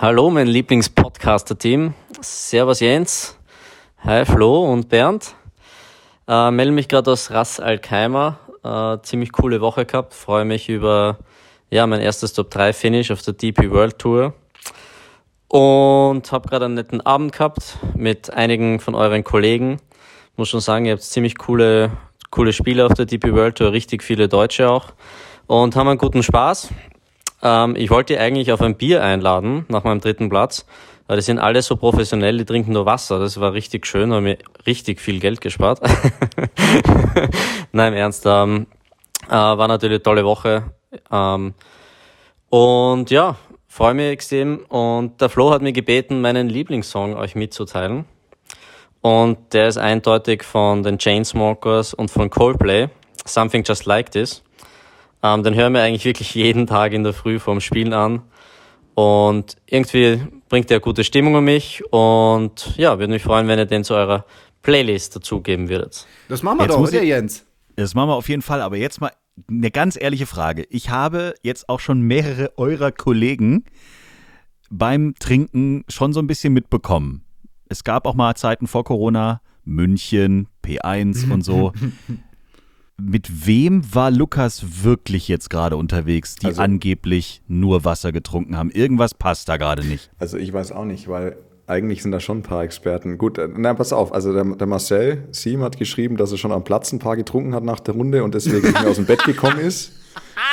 Hallo, mein Lieblingspodcaster-Team. Servus Jens. Hi Flo und Bernd. Äh, melde mich gerade aus Ras Al Khaimah. Äh, ziemlich coole Woche gehabt. Freue mich über ja, mein erstes Top 3 Finish auf der DP World Tour. Und habe gerade einen netten Abend gehabt mit einigen von euren Kollegen. Muss schon sagen, ihr habt ziemlich coole, coole Spiele auf der DP World Tour, richtig viele Deutsche auch. Und haben einen guten Spaß. Ähm, ich wollte die eigentlich auf ein Bier einladen nach meinem dritten Platz, weil die sind alle so professionell, die trinken nur Wasser. Das war richtig schön, haben mir richtig viel Geld gespart. Nein, im Ernst. Ähm, äh, war natürlich eine tolle Woche. Ähm, und ja, freue mich extrem. Und der Flo hat mir gebeten, meinen Lieblingssong euch mitzuteilen. Und der ist eindeutig von den Chainsmokers und von Coldplay. Something Just Like This. Ähm, den hören wir eigentlich wirklich jeden Tag in der Früh vorm Spielen an. Und irgendwie bringt er gute Stimmung um mich. Und ja, würde mich freuen, wenn ihr den zu eurer Playlist dazugeben würdet. Das machen wir Jetzt doch, muss oder Jens? Das machen wir auf jeden Fall. Aber jetzt mal eine ganz ehrliche Frage. Ich habe jetzt auch schon mehrere eurer Kollegen beim Trinken schon so ein bisschen mitbekommen. Es gab auch mal Zeiten vor Corona, München, P1 und so. Mit wem war Lukas wirklich jetzt gerade unterwegs, die Also- angeblich nur Wasser getrunken haben? Irgendwas passt da gerade nicht. Also ich weiß auch nicht, weil eigentlich sind da schon ein paar Experten. Gut, äh, na pass auf, also der, der Marcel Siem hat geschrieben, dass er schon am Platz ein paar getrunken hat nach der Runde und deswegen nicht mehr aus dem Bett gekommen ist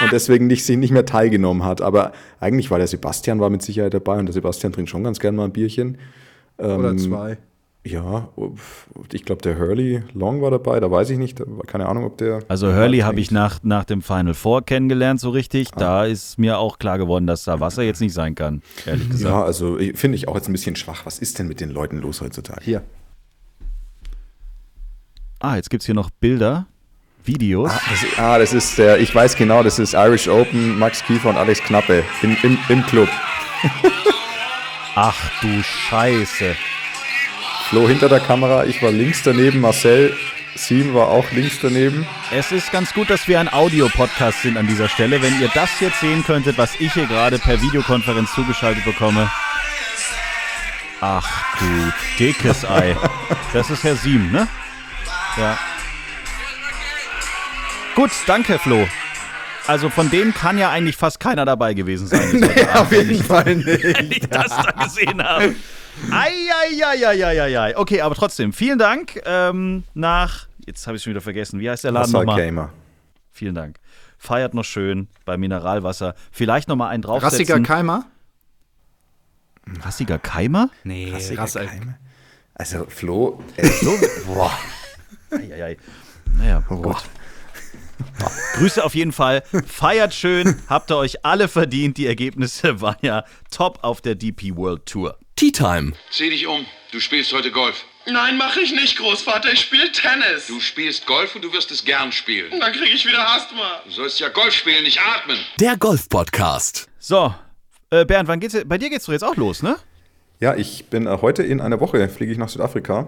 und deswegen nicht, sich nicht mehr teilgenommen hat. Aber eigentlich war der Sebastian war mit Sicherheit dabei und der Sebastian trinkt schon ganz gerne mal ein Bierchen. Oder Ähm, zwei. Ja, ich glaube, der Hurley Long war dabei, da weiß ich nicht, keine Ahnung, ob der. Also Hurley habe ich nach, nach dem Final Four kennengelernt, so richtig. Da ist mir auch klar geworden, dass da Wasser jetzt nicht sein kann, ehrlich gesagt. Ja, also ich- finde ich auch jetzt ein bisschen schwach. Was ist denn mit den Leuten los heutzutage? Hier. Ah, jetzt gibt es hier noch Bilder, Videos. Das, ah, das ist der, ich weiß genau, das ist Irish Open, Max Kiefer und Alex Knappe im, im, im Club. Ach du Scheiße. Flo hinter der Kamera, ich war links daneben, Marcel Siem war auch links daneben. Es ist ganz gut, dass wir ein Audiopodcast sind an dieser Stelle. Wenn ihr das jetzt sehen könntet, was ich hier gerade per Videokonferenz zugeschaltet bekomme. Ach du dickes Ei. Das ist Herr Siem, ne? Ja. Gut, danke Flo. Also von denen kann ja eigentlich fast keiner dabei gewesen sein. Abend, Auf jeden Fall nicht. wenn ich das da gesehen habe. Eieieiei. Okay, aber trotzdem, vielen Dank ähm, nach, jetzt habe ich schon wieder vergessen, wie heißt der Laden nochmal? Gamer. Vielen Dank. Feiert noch schön bei Mineralwasser. Vielleicht nochmal einen Rassiger draufsetzen. Keimer? Rassiger Keimer? Nee, Rassiger Rassel. Keime. Also Flo, äh, Boah. Eieiei. Naja, gut. Grüße auf jeden Fall. Feiert schön. Habt ihr euch alle verdient. Die Ergebnisse waren ja top auf der DP World Tour. Tea Time. Zieh dich um. Du spielst heute Golf. Nein, mache ich nicht, Großvater. Ich spiele Tennis. Du spielst Golf und du wirst es gern spielen. Dann kriege ich wieder Asthma. Du sollst ja Golf spielen, nicht atmen. Der Golf Podcast. So, äh, Bernd, wann geht's, bei dir geht's doch jetzt auch los, ne? ja, ich bin äh, heute in einer Woche, fliege ich nach Südafrika.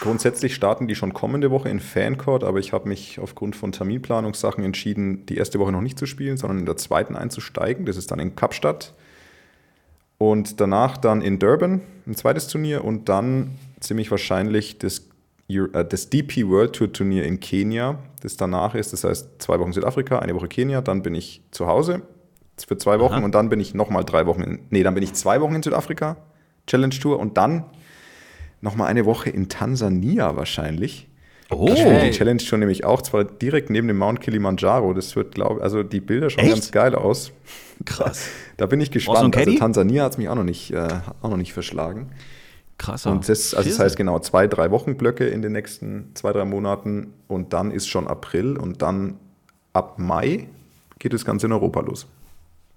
Grundsätzlich starten die schon kommende Woche in Fancourt, aber ich habe mich aufgrund von Terminplanungssachen entschieden, die erste Woche noch nicht zu spielen, sondern in der zweiten einzusteigen. Das ist dann in Kapstadt. Und danach dann in Durban ein zweites Turnier und dann ziemlich wahrscheinlich das, äh, das DP World Tour Turnier in Kenia, das danach ist. Das heißt zwei Wochen Südafrika, eine Woche Kenia, dann bin ich zu Hause für zwei Wochen und dann bin ich nochmal drei Wochen, in, nee, dann bin ich zwei Wochen in Südafrika, Challenge Tour und dann nochmal eine Woche in Tansania wahrscheinlich. Oh, Die Challenge schon nämlich auch, zwar direkt neben dem Mount Kilimanjaro. Das wird, glaube also die Bilder schauen Echt? ganz geil aus. krass. Da bin ich gespannt. Also? Tansania hat es mich auch noch nicht, äh, auch noch nicht verschlagen. Krasser. Und das, also das heißt genau zwei, drei Wochenblöcke in den nächsten zwei, drei Monaten und dann ist schon April und dann ab Mai geht das Ganze in Europa los.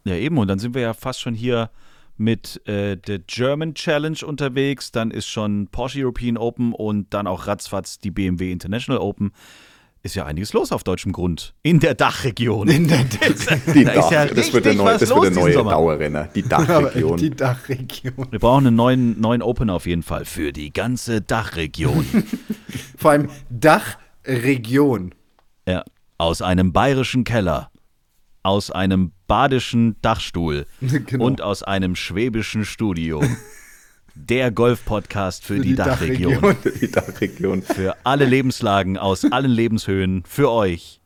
Ja, eben. Und dann sind wir ja fast schon hier mit äh, der German Challenge unterwegs. Dann ist schon Porsche European Open und dann auch ratzfatz die BMW International Open. Ist ja einiges los auf deutschem Grund. In der Dachregion. In der Die Da ist ja das wird der neue, das wird der neue. Dauerrenner, die Dachregion. die Dachregion. Wir brauchen einen neuen, neuen Opener auf jeden Fall für die ganze Dachregion. Vor allem Dachregion. ja. Aus einem bayerischen Keller, aus einem badischen Dachstuhl Genau. und aus einem schwäbischen Studio. Der Golf-Podcast für, Für die, die Dachregion. Dachregion. die Dachregion. Für alle Lebenslagen aus allen Lebenshöhen. Für euch.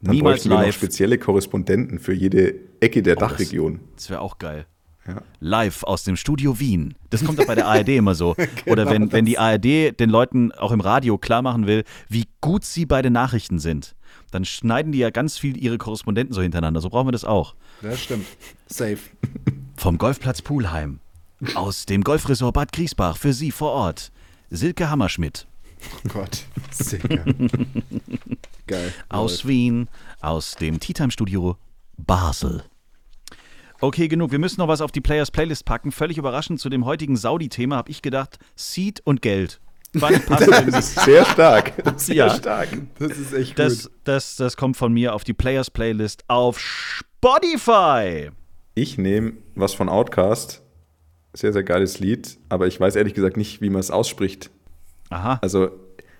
Dann Niemals bräuchten wir noch live. spezielle Korrespondenten für jede Ecke der Oh, das- Dachregion. Das wäre auch geil. Ja. Live aus dem Studio Wien. Das kommt doch bei der ARD immer so. Oder Genau wenn, wenn die ARD den Leuten auch im Radio klar machen will, wie gut sie bei den Nachrichten sind, dann schneiden die ja ganz viel ihre Korrespondenten so hintereinander. So brauchen wir das auch. Das stimmt. Safe. Vom Golfplatz Pulheim. Aus dem Golfresort Bad Griesbach für Sie vor Ort. Silke Hammerschmidt. Oh Gott. Sicher. Geil. Aus Wien. Aus dem Tea Time Studio Basel. Okay, genug. Wir müssen noch was auf die Players Playlist packen. Völlig überraschend zu dem heutigen Saudi-Thema habe ich gedacht, Seed und Geld. Fand passend irgendwie. Sehr stark. Sehr Ja. stark. Das ist echt Das, gut. das, das kommt von mir auf die Players Playlist auf Spotify. Ich nehme was von Outcast. Sehr, sehr geiles Lied, aber ich weiß ehrlich gesagt nicht, wie man es ausspricht. Aha. Also,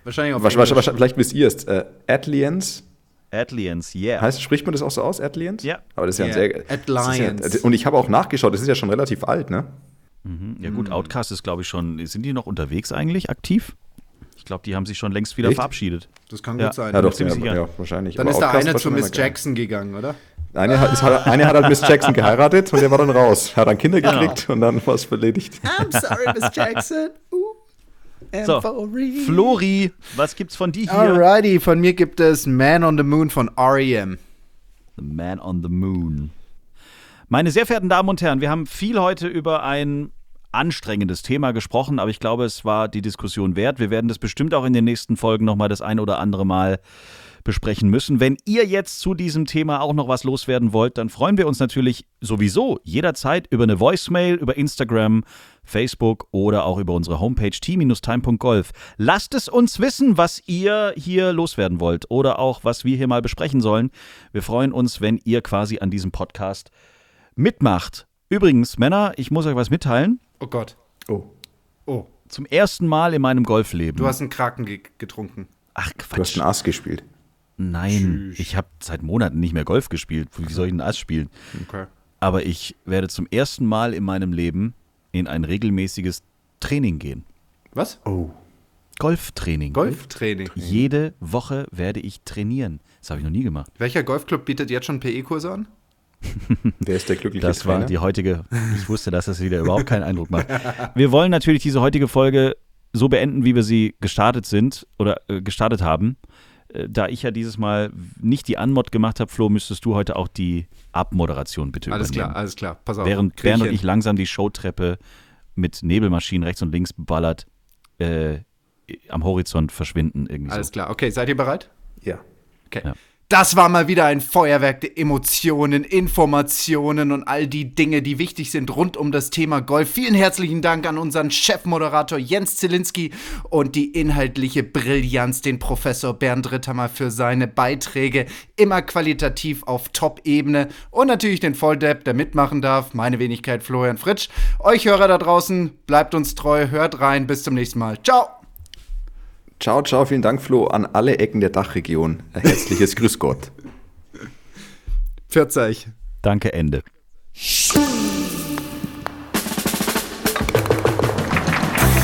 Wahrscheinlich auf wahrscheinlich, Englisch. vielleicht wisst ihr es. Äh, Atlians, Atlians, yeah. heißt, spricht man das auch so aus, Atlians? Ja. Aber das ist ja ein Ja, sehr. das ist Atlians. Ja, und ich habe auch nachgeschaut, das ist ja schon relativ alt, ne? Ja gut, Outcast ist glaube ich schon, sind die noch unterwegs eigentlich, aktiv? Ich glaube, die haben sich schon längst wieder Echt? verabschiedet. Das kann Ja. gut sein. Ja, doch, ziemlich ja, ja, wahrscheinlich. Dann Aber ist der Outkast eine war zu Miss. Jackson gegangen, oder? Eine hat, halt- eine hat halt Miss Jackson geheiratet und der war dann raus. Hat dann Kinder Genau. gekriegt und dann war es erledigt. I'm sorry, Miss Jackson. Uh, So. Flori, was gibt's von dir hier? Alrighty, von mir gibt es Man on the Moon von R.E.M. The Man on the Moon. Meine sehr verehrten Damen und Herren, wir haben viel heute über ein anstrengendes Thema gesprochen, aber ich glaube, es war die Diskussion wert. Wir werden das bestimmt auch in den nächsten Folgen nochmal das ein oder andere Mal besprechen müssen. Wenn ihr jetzt zu diesem Thema auch noch was loswerden wollt, dann freuen wir uns natürlich sowieso jederzeit über eine Voicemail, über Instagram, Facebook oder auch über unsere Homepage t-time.golf. Lasst es uns wissen, was ihr hier loswerden wollt oder auch was wir hier mal besprechen sollen. Wir freuen uns, wenn ihr quasi an diesem Podcast mitmacht. Übrigens, Männer, ich muss euch was mitteilen. Oh Gott. Oh, Oh, Zum ersten Mal in meinem Golfleben. du hast einen Kraken ge getrunken. Ach du hast Quatsch. einen Ass gespielt. Nein, ich habe seit Monaten nicht mehr Golf gespielt. Wie soll ich denn Ass spielen? Okay. Aber ich werde zum ersten Mal in meinem Leben in ein regelmäßiges Training gehen. Was? Oh. Golftraining. Golftraining. Jede Woche werde ich trainieren. Das habe ich noch nie gemacht. Welcher Golfclub bietet jetzt schon PE-Kurse an? Wer ist der glückliche Das war Trainer? die heutige. Ich wusste, dass das wieder überhaupt keinen Eindruck macht. Wir wollen natürlich diese heutige Folge so beenden, wie wir sie gestartet sind oder äh, gestartet haben. Äh, da ich ja dieses Mal nicht die Anmod gemacht habe, Flo, müsstest du heute auch die Abmoderation bitte Alles übernehmen. klar, alles klar. Pass auf. Während Krieg Bernd und ich langsam die Showtreppe mit Nebelmaschinen rechts und links beballert äh, am Horizont verschwinden irgendwie Alles so. klar. Okay, seid ihr bereit? Ja. Okay. Ja. Das war mal wieder ein Feuerwerk der Emotionen, Informationen und all die Dinge, die wichtig sind rund um das Thema Golf. Vielen herzlichen Dank an unseren Chefmoderator Jens Zielinski und die inhaltliche Brillanz, den Professor Bernd Ritthammer für seine Beiträge. Immer qualitativ auf Top-Ebene. Und natürlich den Volldepp, der mitmachen darf. Meine Wenigkeit Florian Fritsch. Euch Hörer da draußen, bleibt uns treu, hört rein. Bis zum nächsten Mal. Ciao! Ciao, ciao, vielen Dank, Flo, an alle Ecken der Dachregion. Ein herzliches Grüß Gott. 40. Danke, Ende.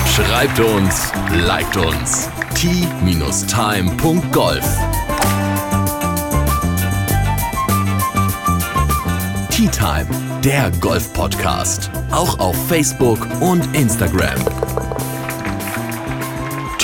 Schreibt uns, liked uns. t-time.golf Tea Time, der Golf-Podcast. Auch auf Facebook und Instagram.